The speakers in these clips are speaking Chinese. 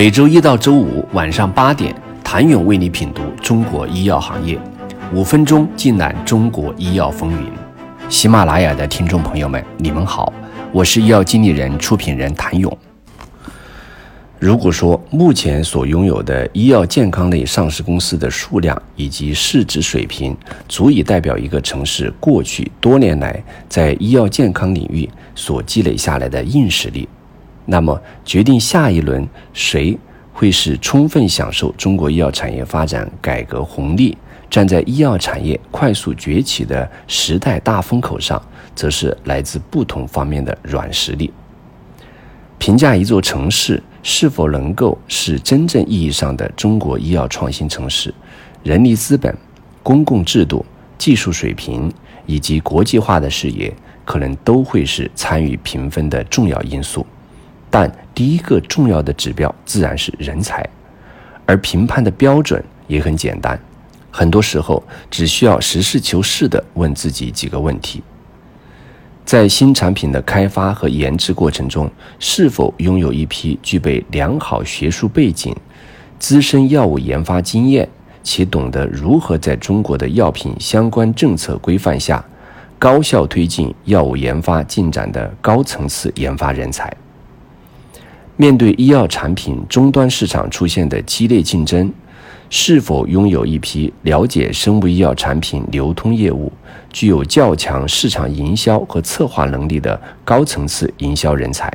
每周一到周五晚上八点，谭勇为你品读中国医药行业，五分钟尽览中国医药风云。喜马拉雅的听众朋友们，你们好，我是医药经理人、出品人谭勇。如果说目前所拥有的医药健康类上市公司的数量以及市值水平，足以代表一个城市过去多年来在医药健康领域所积累下来的硬实力，那么决定下一轮谁会是充分享受中国医药产业发展改革红利，站在医药产业快速崛起的时代大风口上，则是来自不同方面的软实力。评价一座城市是否能够是真正意义上的中国医药创新城市，人力资本、公共制度、技术水平以及国际化的视野，可能都会是参与评分的重要因素。但第一个重要的指标自然是人才，而评判的标准也很简单，很多时候只需要实事求是地问自己几个问题。在新产品的开发和研制过程中，是否拥有一批具备良好学术背景、资深药物研发经验，且懂得如何在中国的药品相关政策规范下，高效推进药物研发进展的高层次研发人才？面对医药产品终端市场出现的激烈竞争，是否拥有一批了解生物医药产品流通业务、具有较强市场营销和策划能力的高层次营销人才？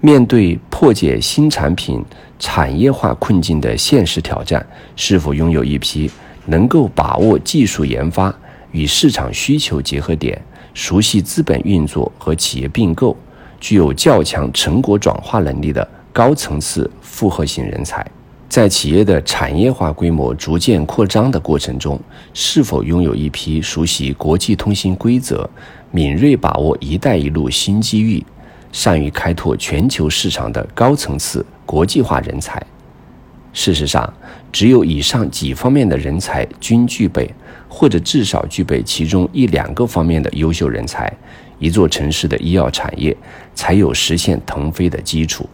面对破解新产品产业化困境的现实挑战，是否拥有一批能够把握技术研发与市场需求结合点、熟悉资本运作和企业并购、具有较强成果转化能力的高层次复合型人才？在企业的产业化规模逐渐扩张的过程中，是否拥有一批熟悉国际通信规则、敏锐把握“一带一路”新机遇、善于开拓全球市场的高层次国际化人才？事实上，只有以上几方面的人才均具备，或者至少具备其中一两个方面的优秀人才，一座城市的医药产业才有实现腾飞的基础。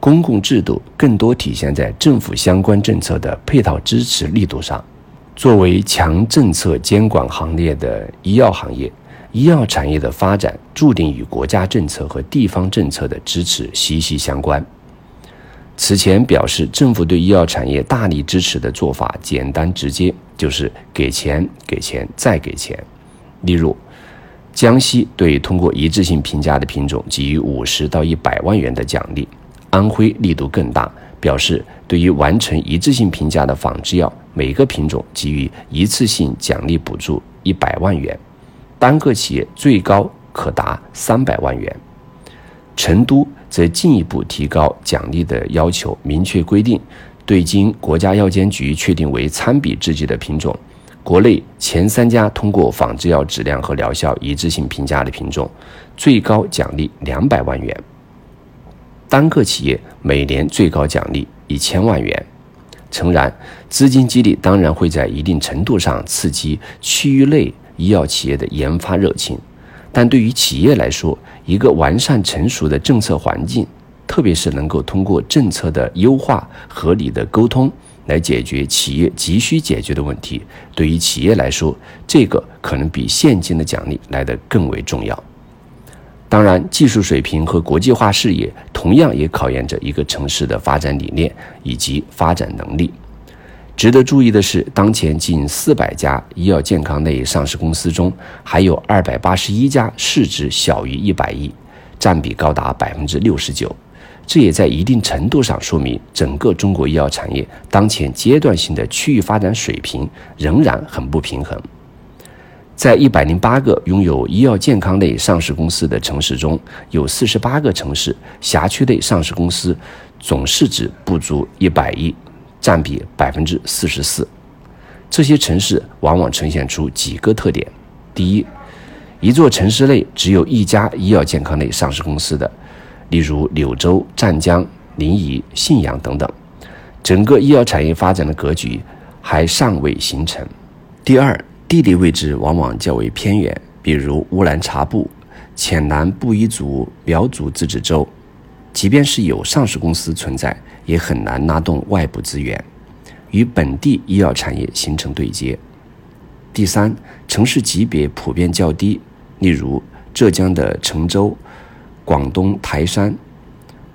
公共制度更多体现在政府相关政策的配套支持力度上。作为强政策监管行列的医药行业，医药产业的发展注定与国家政策和地方政策的支持息息相关。此前表示政府对医药产业大力支持的做法简单直接，就是给钱、给钱再给钱。例如，江西对通过一致性评价的品种给予五十到一百万元的奖励。安徽力度更大，表示对于完成一致性评价的仿制药，每个品种给予一次性奖励补助一百万元，单个企业最高可达三百万元。成都则进一步提高奖励的要求，明确规定，对经国家药监局确定为参比制剂的品种，国内前三家通过仿制药质量和疗效一致性评价的品种，最高奖励两百万元。单个企业每年最高奖励一千万元。诚然，资金激励当然会在一定程度上刺激区域内医药企业的研发热情，但对于企业来说，一个完善成熟的政策环境，特别是能够通过政策的优化、合理的沟通来解决企业急需解决的问题，对于企业来说，这个可能比现金的奖励来得更为重要。当然，技术水平和国际化视野同样也考验着一个城市的发展理念以及发展能力。值得注意的是，当前近四百家医药健康类上市公司中，还有二百八十一家市值小于一百亿，占比高达百分之六十九。这也在一定程度上说明，整个中国医药产业当前阶段性的区域发展水平仍然很不平衡。在一百零八个拥有医药健康类上市公司的城市中，有四十八个城市辖区内上市公司总市值不足一百亿，占比百分之四十四。这些城市往往呈现出几个特点：第一，一座城市内只有一家医药健康类上市公司的，例如柳州、湛江、临沂、信阳等等，整个医药产业发展的格局还尚未形成；第二，地理位置往往较为偏远，比如乌兰察布、黔南布依族苗族自治州；即便是有上市公司存在，也很难拉动外部资源，与本地医药产业形成对接。第三，城市级别普遍较低，例如浙江的成州、广东台山、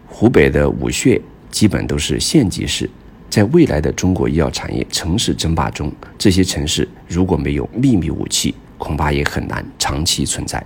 湖北的武穴，基本都是县级市。在未来的中国医药产业城市争霸中，这些城市如果没有秘密武器，恐怕也很难长期存在。